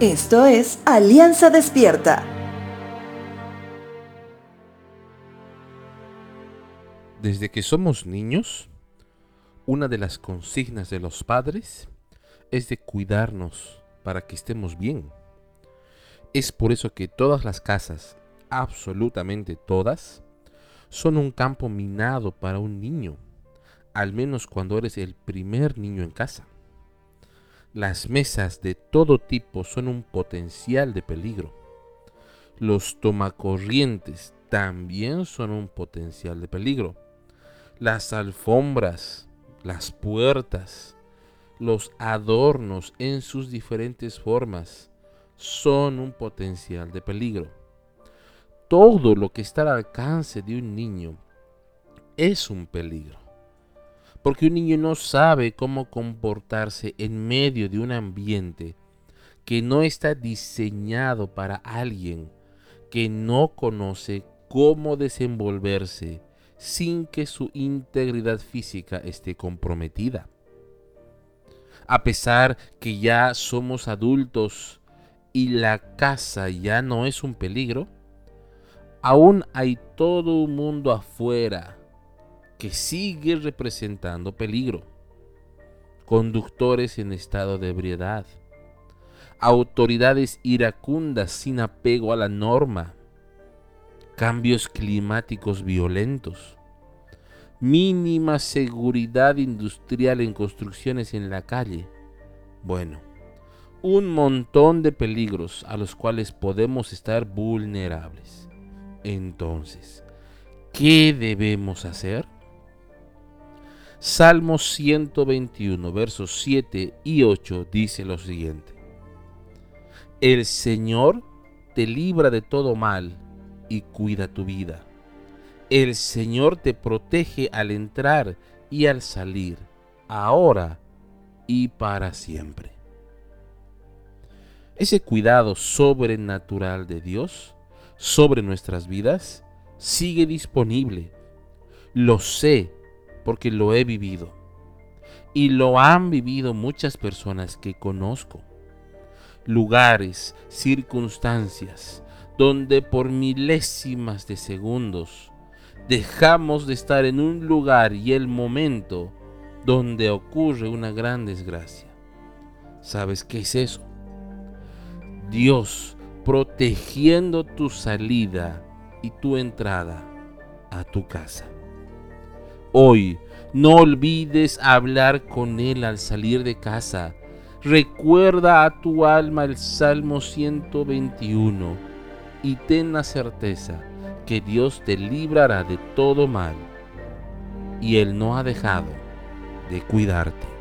Esto es Alianza Despierta. Desde que somos niños, una de las consignas de los padres es de cuidarnos para que estemos bien. Es por eso que todas las casas, absolutamente todas, son un campo minado para un niño, al menos cuando eres el primer niño en casa. Las mesas de todo tipo son un potencial de peligro. Los tomacorrientes también son un potencial de peligro. Las alfombras, las puertas, los adornos en sus diferentes formas son un potencial de peligro. Todo lo que está al alcance de un niño es un peligro. Porque un niño no sabe cómo comportarse en medio de un ambiente que no está diseñado para alguien que no conoce cómo desenvolverse sin que su integridad física esté comprometida. A pesar que ya somos adultos y la casa ya no es un peligro, aún hay todo un mundo afuera que sigue representando peligro. Conductores en estado de ebriedad. Autoridades iracundas sin apego a la norma. Cambios climáticos violentos. Mínima seguridad industrial en construcciones en la calle. Bueno, un montón de peligros a los cuales podemos estar vulnerables. Entonces, ¿qué debemos hacer? Salmo 121, versos 7 y 8 dice lo siguiente. El Señor te libra de todo mal y cuida tu vida. El Señor te protege al entrar y al salir, ahora y para siempre. Ese cuidado sobrenatural de Dios sobre nuestras vidas sigue disponible. Lo sé porque lo he vivido. Y lo han vivido muchas personas que conozco. Lugares, circunstancias, donde por milésimas de segundos dejamos de estar en un lugar y el momento donde ocurre una gran desgracia. ¿Sabes qué es eso? Dios protegiendo tu salida y tu entrada a tu casa. Hoy no olvides hablar con Él al salir de casa. Recuerda a tu alma el Salmo 121 y ten la certeza que Dios te librará de todo mal y Él no ha dejado de cuidarte.